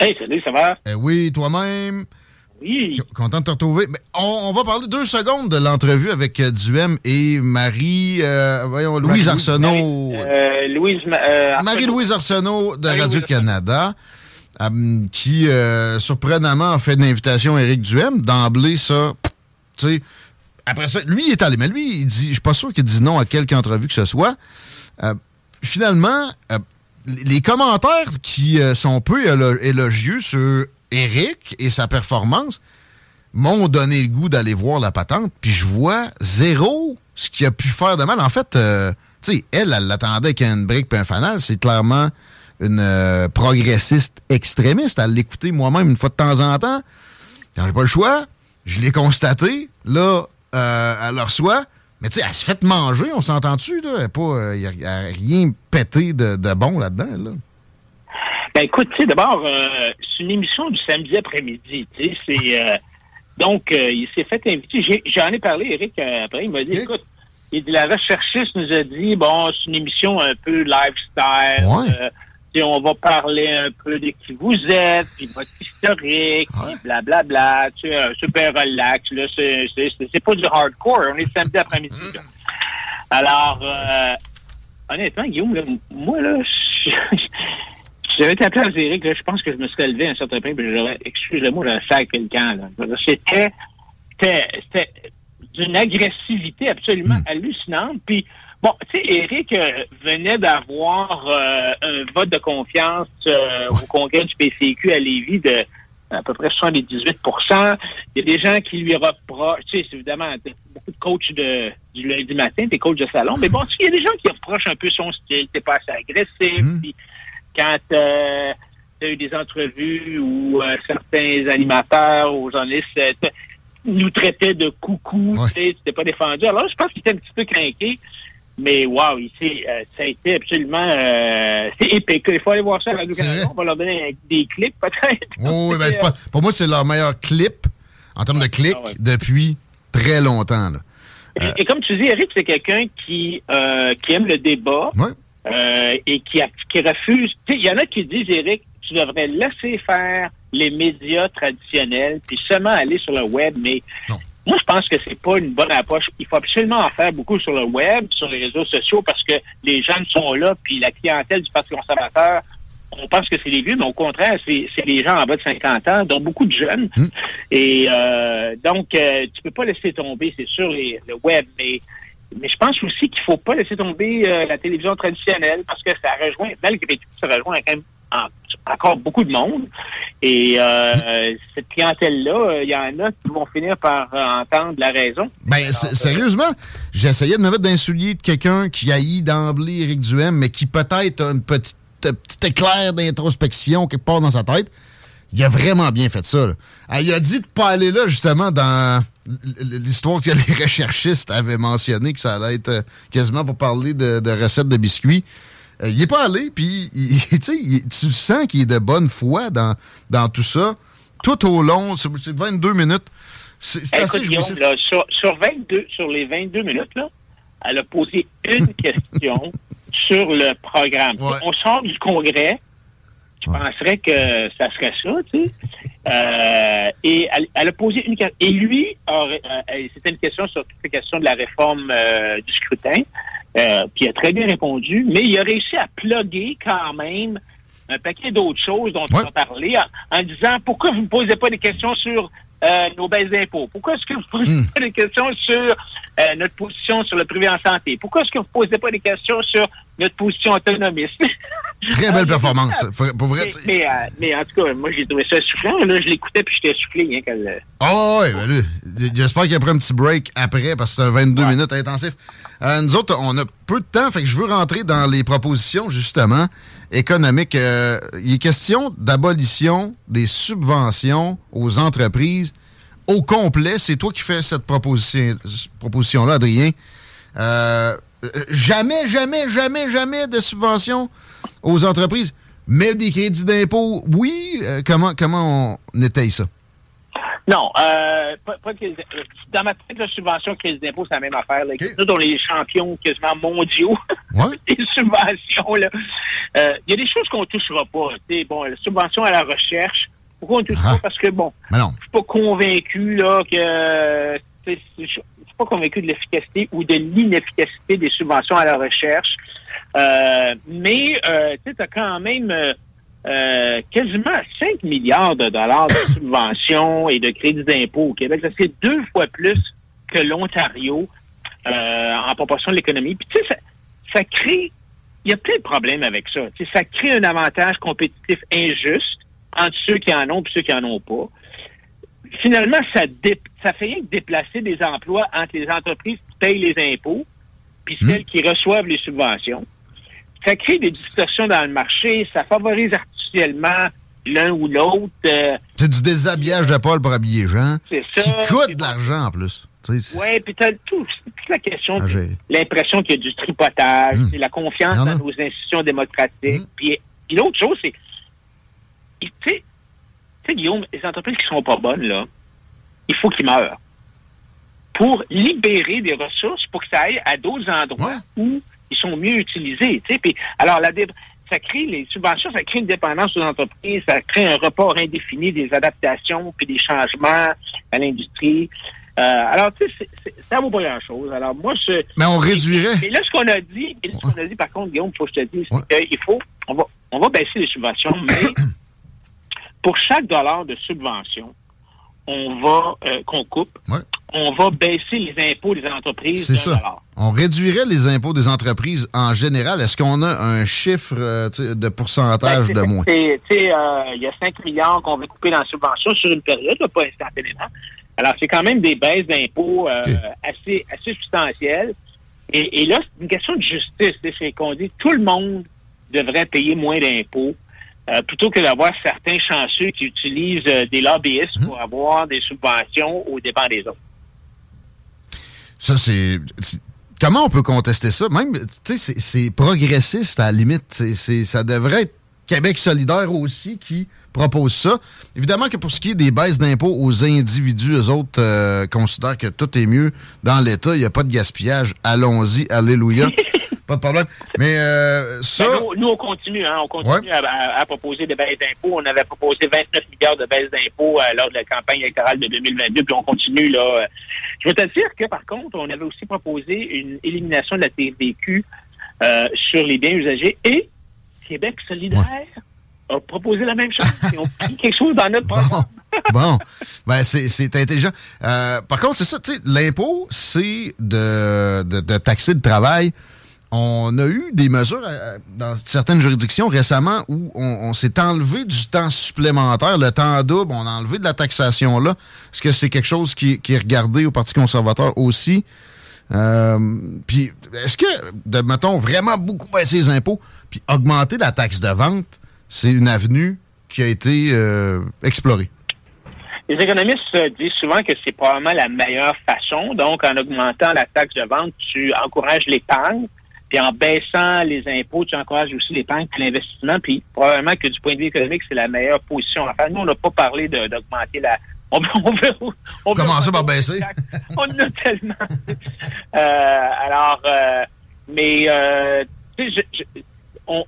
Hey, salut, ça va? Eh oui, toi-même? Oui. Content de te retrouver. Mais on, on va parler deux secondes de l'entrevue avec euh, Duhem et Marie, euh, voyons, Louise Arsenault. Euh, Louise, euh, Marie-Louise Arsenault de Radio-Canada, euh, qui, euh, surprenamment, a fait une invitation à Éric Duhem. D'emblée, ça, tu sais, après ça, lui, il est allé. Mais lui, il dit, je suis pas sûr qu'il dise non à quelque entrevue que ce soit. Euh, finalement, les commentaires qui euh, sont peu élo- élogieux sur Eric et sa performance m'ont donné le goût d'aller voir la patente, puis je vois zéro ce qu'il a pu faire de mal. En fait, euh, tu sais, elle, elle l'attendait avec une brique et un fanal. C'est clairement une euh, progressiste extrémiste. À l'écouter moi-même une fois de temps en temps, quand j'ai pas le choix, je l'ai constaté. Là, euh, elle le reçoit. Mais tu sais, elle se fait manger, on s'entend-tu, là? Il n'y a, rien pété de, de bon là-dedans, là. Ben écoute, tu sais, d'abord, euh, c'est une émission du samedi après-midi, tu sais, c'est... euh, donc, euh, il s'est fait inviter. J'en ai, parlé, Eric, euh, après, il m'a dit, écoute, il dit, la recherchiste nous a dit, bon, c'est une émission un peu lifestyle, euh, on va parler un peu de qui vous êtes, puis votre historique, puis blablabla, tu sais, super relax, là, c'est- c'est pas du hardcore, on est samedi après-midi, là. Alors, euh, honnêtement, Guillaume, là, moi, là, j'avais été appelé à Eric, là, je pense que je me serais levé à un certain point, puis j'aurais, excusez-moi, j'aurais fait quelqu'un, là. C'était, c'était, c'était d'une agressivité absolument hallucinante. Puis, bon, tu sais, Eric euh, venait d'avoir euh, un vote de confiance euh, au congrès du PCQ à Lévis de à peu près 78% Il y a des gens qui lui reprochent, tu sais, c'est évidemment beaucoup de coachs de, du lundi matin, des coachs de salon, mais bon, tu sais, il y a des gens qui reprochent un peu son style, t'es pas assez agressif, puis quand euh, tu as eu des entrevues où euh, certains animateurs ou journalistes nous traitaient de coucou, tu sais, c'était pas défendu. Alors, je pense qu'il était un petit peu craqué. Mais wow, s'est, euh, ça a été absolument euh, c'est épique. Il faut aller voir ça à Radio-Canada. On va leur donner des clips peut-être. Oh, oui, ben, pas- pour moi, c'est leur meilleur clip en termes de clics depuis très longtemps. Là. Et, et comme tu dis, Eric, c'est quelqu'un qui, euh, qui aime le débat euh, et qui, a- qui refuse. Il y en a qui disent, Eric, tu devrais laisser faire les médias traditionnels puis seulement aller sur le web. Mais moi, je pense que c'est pas une bonne approche. Il faut absolument en faire beaucoup sur le web, sur les réseaux sociaux, parce que les jeunes sont là, puis la clientèle du Parti conservateur, on pense que c'est les vieux, mais au contraire, c'est les gens en bas de 50 ans, dont beaucoup de jeunes. Hmm. Et euh, donc, euh, tu peux pas laisser tomber, c'est sûr, les, le web, mais mais je pense aussi qu'il faut pas laisser tomber euh, la télévision traditionnelle parce que ça rejoint, malgré tout, ça rejoint quand même encore beaucoup de monde. Et euh, cette clientèle-là, il y en a qui vont finir par entendre la raison. Ben, sérieusement, j'essayais de me mettre soulier de quelqu'un qui haït d'emblée Éric Duhem, mais qui peut-être a une petite petit éclair d'introspection quelque part dans sa tête. Il a vraiment bien fait ça. Ah, il a dit de pas aller là, justement, dans l'histoire que les recherchistes avaient mentionné, que ça allait être euh, quasiment pour parler de, recettes de biscuits. Euh, il est pas allé, puis tu sens qu'il est de bonne foi dans, dans tout ça. Tout au long, c'est 22 minutes. C'est assez sur, sur, 22, sur les 22 minutes, là, elle a posé une question sur le programme. On sort du congrès, je penserais que ça serait ça, tu sais. Euh, et elle, a posé une question. Et lui, euh, c'était une question sur toutes les questions de la réforme euh, du scrutin. puis il a très bien répondu, mais il a réussi à plugger quand même un paquet d'autres choses dont on a parlé en, disant pourquoi vous ne posez pas des questions sur nos baisses d'impôts? Pourquoi est-ce que vous ne posez hmm. pas des questions sur notre position sur le privé en santé? Pourquoi est-ce que vous ne posez pas des questions sur notre position autonomiste? Très belle performance. Pour vrai, mais, euh, mais, en tout cas, moi, j'ai trouvé ça soufflant. Là, je l'écoutais puis j'étais soufflé. Hein, oh, oui, ben, j'espère qu'il y a un petit break après parce que c'est 22 minutes intensif. nous autres, on a peu de temps, fait que je veux rentrer dans les propositions, justement, économiques. il est question d'abolition des subventions aux entreprises au complet. C'est toi qui fais cette proposition, proposition-là, Adrien. Euh, jamais, jamais, jamais, jamais de subventions aux entreprises. Mais des crédits d'impôt, oui. Euh, comment, comment on étaye ça? Non, euh, pas, pas de, dans ma tête, la subvention crédit d'impôt, c'est la même affaire. Là. Nous, dans les champions quasiment mondiaux des subventions, là. Il y a des choses qu'on ne touchera pas. Bon, la subvention à la recherche, pourquoi on ne touche pas? Ah. Parce que, bon, je suis pas convaincu là, que. Suis pas convaincu de l'efficacité ou de l'inefficacité des subventions à la recherche. Euh, mais euh, tu as quand même euh, quasiment 5 milliards de dollars de subventions et de crédits d'impôt au Québec. Ça, c'est deux fois plus que l'Ontario en proportion de l'économie. Puis tu sais, ça, ça crée... Il y a plein de problèmes avec ça. Tu sais, ça crée un avantage compétitif injuste entre ceux qui en ont et ceux qui en ont pas. Finalement, ça, ça fait rien que déplacer des emplois entre les entreprises qui payent les impôts puis hmm. celles qui reçoivent les subventions. Ça crée des distorsions dans le marché, ça favorise artificiellement l'un ou l'autre. Euh, c'est du déshabillage de Paul pour habiller Jean. C'est ça. Qui coûte de l'argent en plus. Oui, puis tu as toute la question ah, l'impression qu'il y a du tripotage, hmm. la confiance dans nos institutions démocratiques. Hmm. Puis, puis l'autre chose, c'est tu sais, Guillaume, les entreprises qui sont pas bonnes, là, il faut qu'ils meurent. Pour libérer des ressources, pour que ça aille à d'autres endroits où ils sont mieux utilisés. Puis, alors, la ça crée les subventions, ça crée une dépendance aux entreprises, ça crée un report indéfini des adaptations puis des changements à l'industrie. Euh, alors, tu sais, ça vaut pas grand-chose. Alors, moi, je... Mais on réduirait. Mais là, ce qu'on a dit, ce qu'on a dit, par contre, Guillaume, il faut que je te dise, c'est qu'il faut, on va, on va baisser les subventions, mais pour chaque dollar de subvention, on va euh, qu'on coupe, on va baisser les impôts des entreprises. C'est ça. On réduirait les impôts des entreprises en général. Est-ce qu'on a un chiffre euh, de pourcentage ben, de moins? Euh, il y a 5 milliards qu'on va couper dans la subvention sur une période, pas instantanément. Alors, c'est quand même des baisses d'impôts assez, assez substantielles. Et, et là, c'est une question de justice. C'est qu'on dit tout le monde devrait payer moins d'impôts euh, plutôt que d'avoir certains chanceux qui utilisent euh, des lobbyistes pour avoir des subventions aux dépens des autres. Ça, c'est. Comment on peut contester ça? Même, tu sais, c'est progressiste à la limite. Ça devrait être Québec solidaire aussi qui propose ça. Évidemment que pour ce qui est des baisses d'impôts aux individus, eux autres euh, considèrent que tout est mieux dans l'État. Il n'y a pas de gaspillage. Allons-y, alléluia. pas de problème. Mais euh, ça... Ben, nous, on continue. Hein, on continue à, proposer des baisses d'impôts. On avait proposé 29 milliards de baisses d'impôts euh, lors de la campagne électorale de 2022, puis on continue. là. Je veux te dire que, par contre, on avait aussi proposé une élimination de la TVQ sur les biens usagers et Québec solidaire a proposé la même chose. Ils ont pris quelque chose dans notre programme. bon, ben c'est intelligent. Euh, par contre, c'est ça, tu sais, l'impôt, c'est de, de, de, taxer le travail. On a eu des mesures euh, dans certaines juridictions récemment où on, s'est enlevé du temps supplémentaire, le temps double, on a enlevé de la taxation là. Est-ce que c'est quelque chose qui, qui, est regardé au Parti conservateur aussi? Euh, puis, est-ce que, de, mettons, vraiment beaucoup baisser les impôts, puis augmenter la taxe de vente, c'est une avenue qui a été euh, explorée? Les économistes disent souvent que c'est probablement la meilleure façon. Donc, en augmentant la taxe de vente, tu encourages l'épargne. Puis en baissant les impôts, tu encourages aussi l'épargne et l'investissement. Puis probablement que du point de vue économique, c'est la meilleure position Enfin, Nous, on n'a pas parlé d'augmenter la, on, veut, on Commencer par baisser? on en a tellement. Euh, alors, euh, mais euh, on,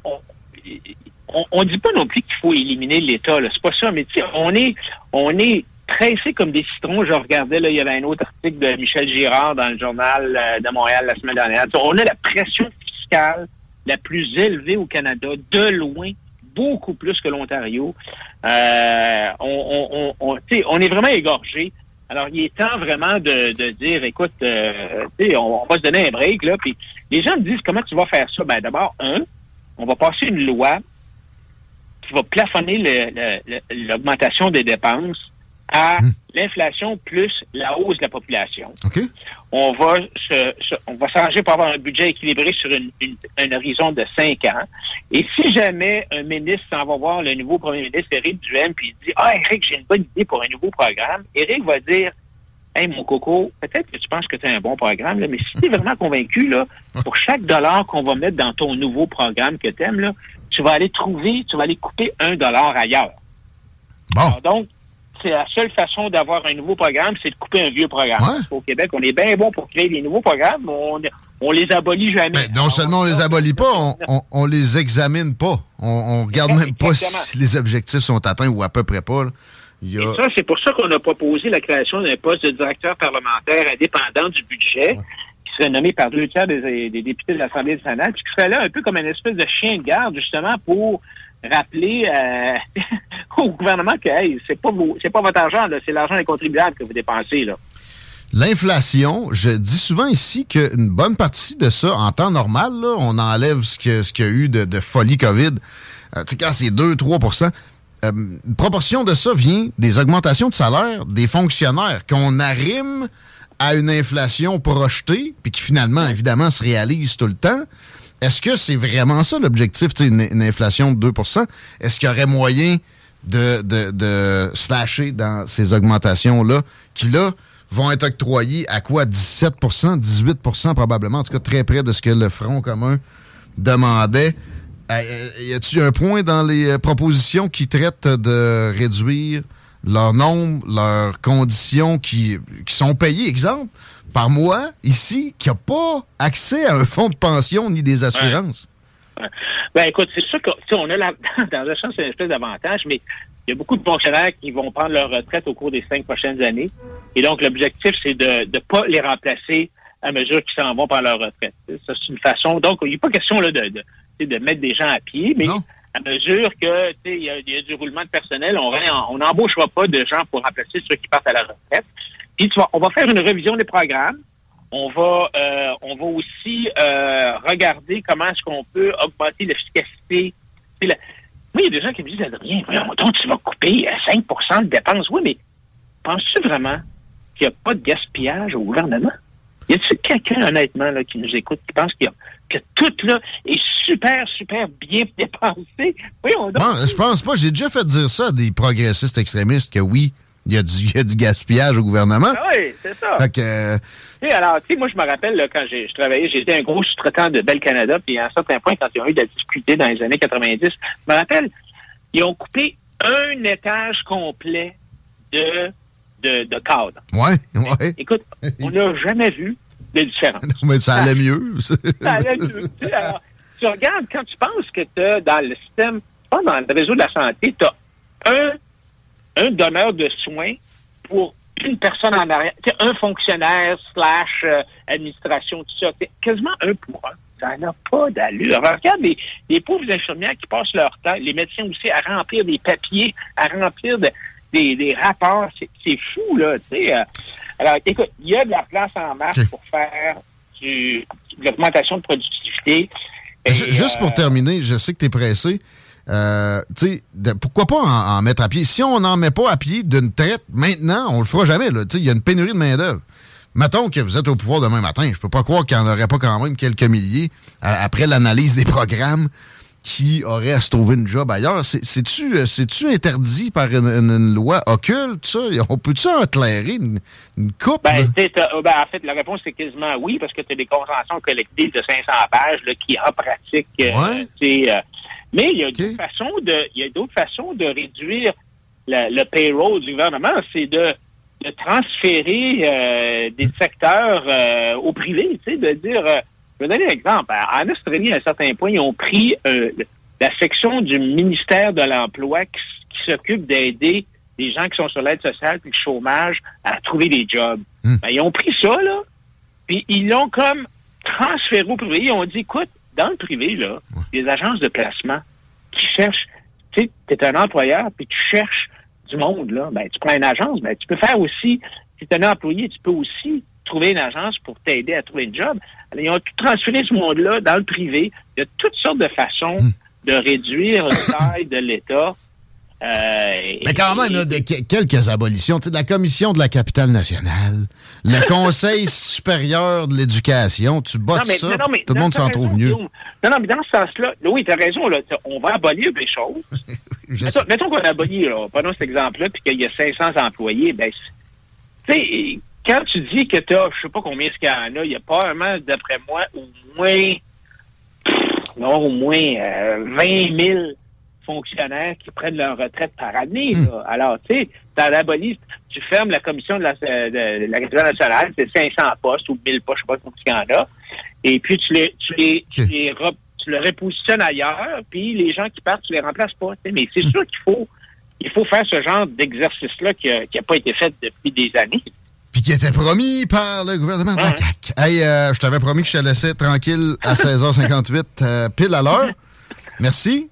on, dit pas non plus qu'il faut éliminer l'État. C'est pas ça, mais on est, on est pressé comme des citrons. Je regardais, là, il y avait un autre article de Michel Girard dans le journal de Montréal la semaine dernière. On a la pression fiscale la plus élevée au Canada, de loin, beaucoup plus que l'Ontario. Euh, on, on, on, est vraiment égorgé. Alors, il est temps vraiment de, de dire, écoute, euh, on, on, va se donner un break, là. Puis les gens me disent, comment tu vas faire ça? Ben, d'abord, un, on va passer une loi qui va plafonner l'augmentation des dépenses à hmm. l'inflation plus la hausse de la population. On va se, on va s'arranger pour avoir un budget équilibré sur une, un horizon de cinq ans. Et si jamais un ministre s'en va voir le nouveau premier ministre Éric Duhem puis il dit Ah Éric, j'ai une bonne idée pour un nouveau programme, Éric va dire Hey mon coco, peut-être que tu penses que tu as un bon programme, là, mais si tu es vraiment convaincu, là, pour chaque dollar qu'on va mettre dans ton nouveau programme que tu aimes, là, tu vas aller trouver, tu vas aller couper un dollar ailleurs. Bon. donc, c'est la seule façon d'avoir un nouveau programme, c'est de couper un vieux programme. Au Québec, on est bien bon pour créer des nouveaux programmes, mais on, on les abolit jamais. Ben, non seulement on les abolit pas, on, on, les examine pas. On, on regarde même pas si les objectifs sont atteints ou à peu près pas. Et ça, c'est pour ça qu'on a proposé la création d'un poste de directeur parlementaire indépendant du budget, qui serait nommé par deux tiers des, députés de l'Assemblée nationale, puis qui serait là un peu comme une espèce de chien de garde, justement, pour rappeler euh, au gouvernement que hey, c'est pas c'est pas votre argent, c'est l'argent des contribuables que vous dépensez là. L'inflation, je dis souvent ici qu'une bonne partie de ça, en temps normal, on enlève ce qu'il ce y a eu de, folie COVID. Euh, tu sais, quand c'est 2-3 euh, une proportion de ça vient des augmentations de salaire des fonctionnaires qu'on arrime à une inflation projetée, puis qui finalement, évidemment, se réalise tout le temps. Est-ce que c'est vraiment ça l'objectif, une, une inflation de 2% Est-ce qu'il y aurait moyen de, de, de slasher dans ces augmentations-là, qui là vont être octroyées à quoi? 17% 18% probablement, en tout cas très près de ce que le Front commun demandait. Euh, y a-t-il un point dans les euh, propositions qui traitent de réduire leur nombre, leurs conditions qui, qui sont payées, exemple, par moi, ici, qui n'a pas accès à un fonds de pension ni des assurances. Ben écoute, c'est sûr qu'on a la, dans un sens, c'est une espèce d'avantage, mais il y a beaucoup de fonctionnaires qui vont prendre leur retraite au cours des cinq prochaines années. Et donc, l'objectif, c'est de ne pas les remplacer à mesure qu'ils s'en vont par leur retraite. Ça, c'est une façon. Donc, il n'est pas question là, de, de, de, mettre des gens à pied, mais à mesure que il y, a du roulement de personnel, on n'embauchera pas de gens pour remplacer ceux qui partent à la retraite. Puis on va faire une révision des programmes. On va, euh, on va aussi euh, regarder comment est-ce qu'on peut augmenter l'efficacité. oui, il y a des gens qui me disent, Adrien, donc tu vas couper 5% euh, de dépenses. Oui, mais penses-tu vraiment qu'il n'y a pas de gaspillage au gouvernement? Y a-t-il quelqu'un, honnêtement, là, qui nous écoute, qui pense qu'il y a, que tout, là, est super, super bien dépensé? Oui, on je pense pas. J'ai déjà fait dire ça à des progressistes extrémistes que oui, il y, a du, du gaspillage au gouvernement. Ah oui, c'est ça. Fait que, euh, alors, tu sais, moi, je me rappelle, là, quand je travaillais, j'étais un gros sous-traitant de Bel Canada, puis à un certain point, quand ils ont eu de la difficulté dans les années 90, je me rappelle, ils ont coupé un étage complet de, de, de cadre. Ouais, ouais. Écoute, on n'a jamais vu de différence. Non, mais ça allait mieux. ça allait mieux. Alors, tu regardes, quand tu penses que tu as dans le système, pas dans le réseau de la santé, tu as un un donneur de soins pour une personne en arrière, un fonctionnaire slash euh, administration, tout ça, quasiment un pour un. Ça n'a pas d'allure. Alors, regarde les, les pauvres infirmières qui passent leur temps, les médecins aussi, à remplir des papiers, à remplir de, des, des rapports. C'est fou, là, tu sais. euh. Alors, écoute, il y a de la place en Ok. pour faire du, de l'augmentation de productivité. Et, Juste pour euh, terminer, je sais que tu es pressé. Euh, tu sais, de- pourquoi pas en, en mettre à pied? Si on n'en met pas à pied d'une traite maintenant, on le fera jamais. Il y a une pénurie de main-d'œuvre. Mettons que vous êtes au pouvoir demain matin. Je peux pas croire qu'il n'y en aurait pas quand même quelques milliers, à- après l'analyse des programmes, qui auraient à se trouver une job ailleurs? C'est- C'est-tu euh, c'est-tu interdit par une, une- une loi occulte, ça? On peut-tu en clairer une, une coupe? Ben, t'as- ben, en fait, la réponse c'est quasiment oui, parce que tu as des conventions collectives de 500 pages là, qui en pratique. euh, Ouais. euh, mais il y a d'autres façons de, il y a d'autres façons de réduire la- le payroll du gouvernement, c'est de, de transférer euh, des secteurs euh, au privé, tu sais, de dire. Je vais donner un exemple. En Australie, à un certain point, ils ont pris euh, la section du ministère de l'Emploi qui, s'occupe d'aider les gens qui sont sur l'aide sociale et le chômage à trouver des jobs. Hmm. Ben, ils ont pris ça, là, puis ils l'ont comme transféré au privé. Ils ont dit, écoute, dans le privé, là, des agences de placement qui cherchent, tu sais, tu es un employeur, puis tu cherches du monde, là, ben, tu prends une agence, ben, tu peux faire aussi, si tu es un employé, tu peux aussi trouver une agence pour t'aider à trouver une job. Alors, ils ont tout transféré ce monde-là dans le privé. Il y a toutes sortes de façons de réduire la taille de l'État. Euh, Mais quand même, là, de que- quelques abolitions. De la Commission de la capitale nationale, le Conseil supérieur de l'éducation, tu bottes ça, non, mais tout le monde t'as s'en trouve mieux. Non, non, mais dans ce sens-là, oui, tu as raison, là, t'as- on va abolir des choses. Mettons, mettons qu'on abolit, là, prenons cet exemple-là, puis qu'il y a 500 employés, ben, tu sais, quand tu dis que tu as, je sais pas combien ce qu'il y en a, il y a probablement, d'après moi, au moins, pff, non, au moins euh, 20 000 fonctionnaires qui prennent leur retraite par année. Hmm. là. Alors, tu sais, tu tu fermes la commission de la, de la capitale nationale, c'est 500 postes ou 1000 postes, je sais pas combien il y en a, et puis tu les, tu les, tu les, re- tu le repositionnes ailleurs, puis les gens qui partent, tu les remplaces pas. Mais Hmm. c'est sûr qu'il faut, il faut faire ce genre d'exercice-là qui n'a pas été fait depuis des années. Puis qui était promis par le gouvernement de la. CAQ. Hey, euh, je t'avais promis que je te laissais tranquille à 16h58, euh, pile à l'heure. Merci.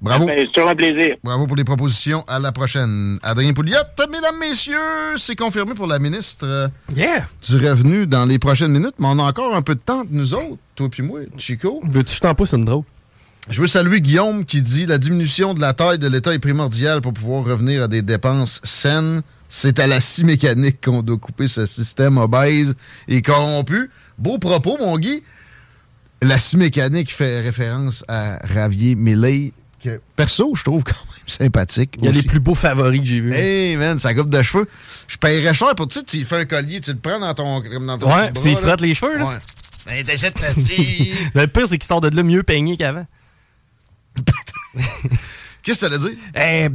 Bravo. Ben, C'est toujours un plaisir. Bravo pour les propositions. À la prochaine. Adrien Pouliot, mesdames, messieurs, c'est confirmé pour la ministre euh, Yeah! du Revenu dans les prochaines minutes, mais on a encore un peu de temps nous autres, toi puis moi, Chico. Veux-tu que je t'en pousse une drôle? Je veux saluer Guillaume qui dit la diminution de la taille de l'État est primordiale pour pouvoir revenir à des dépenses saines. C'est à la scie mécanique qu'on doit couper ce système obèse et corrompu. Beau propos, mon Guy. La scie mécanique fait référence à Ravier Millet, que perso, je trouve quand même sympathique. Il y a aussi. les plus beaux favoris que j'ai vus. Hey man, sa coupe de cheveux. Je paierais cher pour tu sais, tu fais un collier, tu le prends dans ton, comme dans ton ouais, pis il frotte les cheveux, là. Ouais. Ben, t'achètes la scie. Le pire, c'est qu'il sort de là mieux peigné qu'avant. Qu'est-ce que ça veut dire? Euh,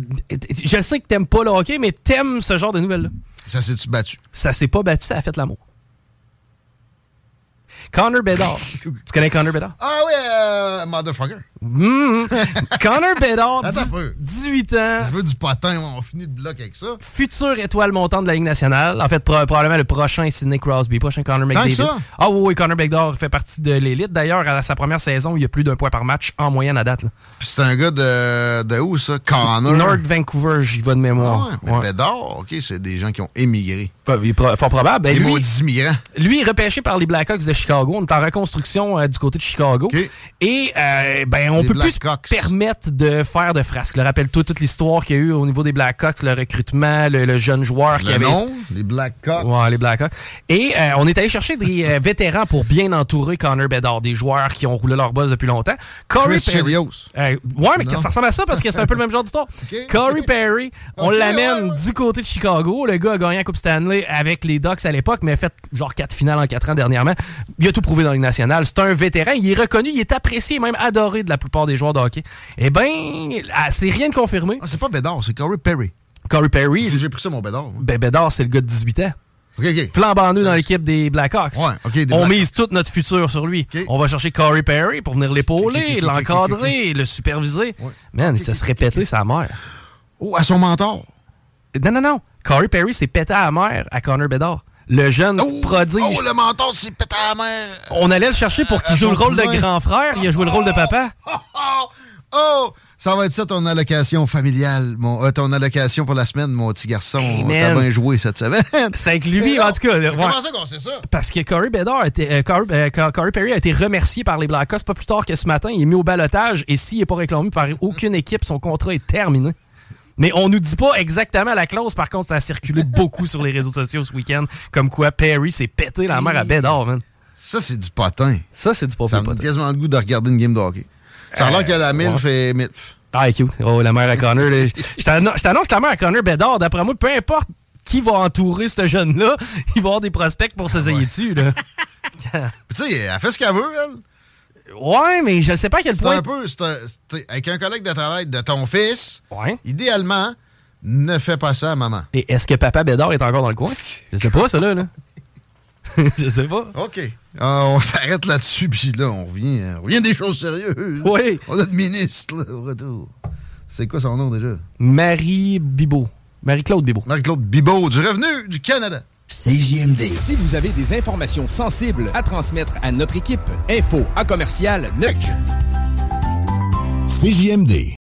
je sais que t'aimes pas le hockey, mais t'aimes ce genre de nouvelles-là. Ça s'est-tu battu? Ça s'est pas battu, ça a fait l'amour. Connor Bedard. tu connais Connor Bedard? Ah oui, euh, motherfucker. Mhm. Connor Bedard, Attends dix- un peu. 18 ans, Je veux du potin, on finit le bloc avec ça. future étoile montante de la Ligue nationale. En fait, pro- probablement le prochain Sidney Crosby, prochain Connor McDavid. Ah oui, oui, Connor Bedard fait partie de l'élite. D'ailleurs, à sa première saison, il y a plus d'un point par match en moyenne à date. là. Puis c'est un gars de, de où ça? Connor? North Vancouver, j'y vais de Ah mémoire. ouais, mais Ouais. Bédard, OK, c'est des gens qui ont émigré. Fort probable. Ben, lui, immigrants. lui, repêché par les Blackhawks de Chicago. On est en reconstruction euh, du côté de Chicago. Et euh, ben, on Les peut plus se permettre de faire de frasques. Rappelle-toi toute l'histoire qu'il y a eu au niveau des Blackhawks, le recrutement, le, le jeune joueur qui avait... nom, les Blackhawks. Ouais, les Blackhawks. Et euh, on est allé chercher des euh, vétérans pour bien entourer Connor Bedard, des joueurs qui ont roulé leur boss depuis longtemps. Corey Chris Perry- euh, ouais, mais Non. ça ressemble à ça parce que c'est un peu le même genre d'histoire. Corey Perry, on l'amène ouais, ouais. du côté de Chicago. Le gars a gagné la Coupe Stanley avec les Ducks à l'époque, mais a fait genre quatre finales en quatre ans dernièrement. Il a tout prouvé dans la Ligue nationale. C'est un vétéran. Il est reconnu, il est apprécié, même adoré de la plupart des joueurs de hockey. Eh bien, c'est rien de confirmé. Ah, c'est pas Bédard, c'est Corey Perry. Corey Perry, J'ai pris ça, mon Bédard. ben Bédard, c'est le gars de 18 ans. OK, OK. Flambant nous dans l'équipe des Blackhawks. Ouais, OK, des On mise tout notre futur sur lui. On va chercher Corey Perry pour venir l'épauler, l'encadrer, le superviser. Ouais. Man, il se serait pété sa mère. Oh, à son mentor. Non, non, non. Corey Perry s'est pété à la mère à Connor Bedard. Le jeune Oh, prodige. Oh, le menton, c'est pété à la. On allait le chercher pour qu'il joue le rôle de grand frère. Il a joué le rôle de papa. Oh, oh, oh, ça va être ça ton allocation familiale, mon, euh, ton allocation pour la semaine, mon petit garçon. Hey, T'as bien joué cette semaine. C'est avec lui, en tout cas. ouais. Comment ça qu'on sait ça? Parce que Corey Bedard a été, euh, Corey, euh, Cor- Corey Perry a été remercié par les Blackhawks pas plus tard que ce matin. Il est mis au balotage et s'il n'est pas réclamé par aucune équipe, son contrat est terminé. Mais on nous dit pas exactement la clause. Par contre, ça a circulé beaucoup sur les réseaux sociaux ce week-end. Comme quoi Perry s'est pété la mère à Bedard, man. Ça, c'est du potin. Ça, c'est du Ça pauvre me donne quasiment le goût de regarder une game de hockey. Ça a l'air Euh, qu'elle a MILF et MILF. Ah, cute. Oh, la mère à Connor. Je t'annon- je t'annonce que la mère à Connor Bedard, d'après moi, peu importe qui va entourer ce jeune-là, il va avoir des prospects pour s'essayer dessus. Là. Tu sais, elle fait ce qu'elle veut, elle. Ouais, mais je sais pas à quel C'est point. un peu, c'est un- c'est- avec un collègue de travail de ton fils, Ouais. idéalement, ne fais pas ça à maman. Et est-ce que Papa Bédard est encore dans le coin? Je sais pas, ça, là. là. je sais pas. OK. Ah, on s'arrête là-dessus, puis là, on revient, on revient des choses sérieuses. Oui. On a le ministre, là, au retour. C'est quoi son nom, déjà? Marie Bibot. Marie-Claude Bibot. Marie-Claude Bibeau, du Revenu du Canada. CJMD. Si vous avez des informations sensibles à transmettre à notre équipe, info à commercial NEC. CJMD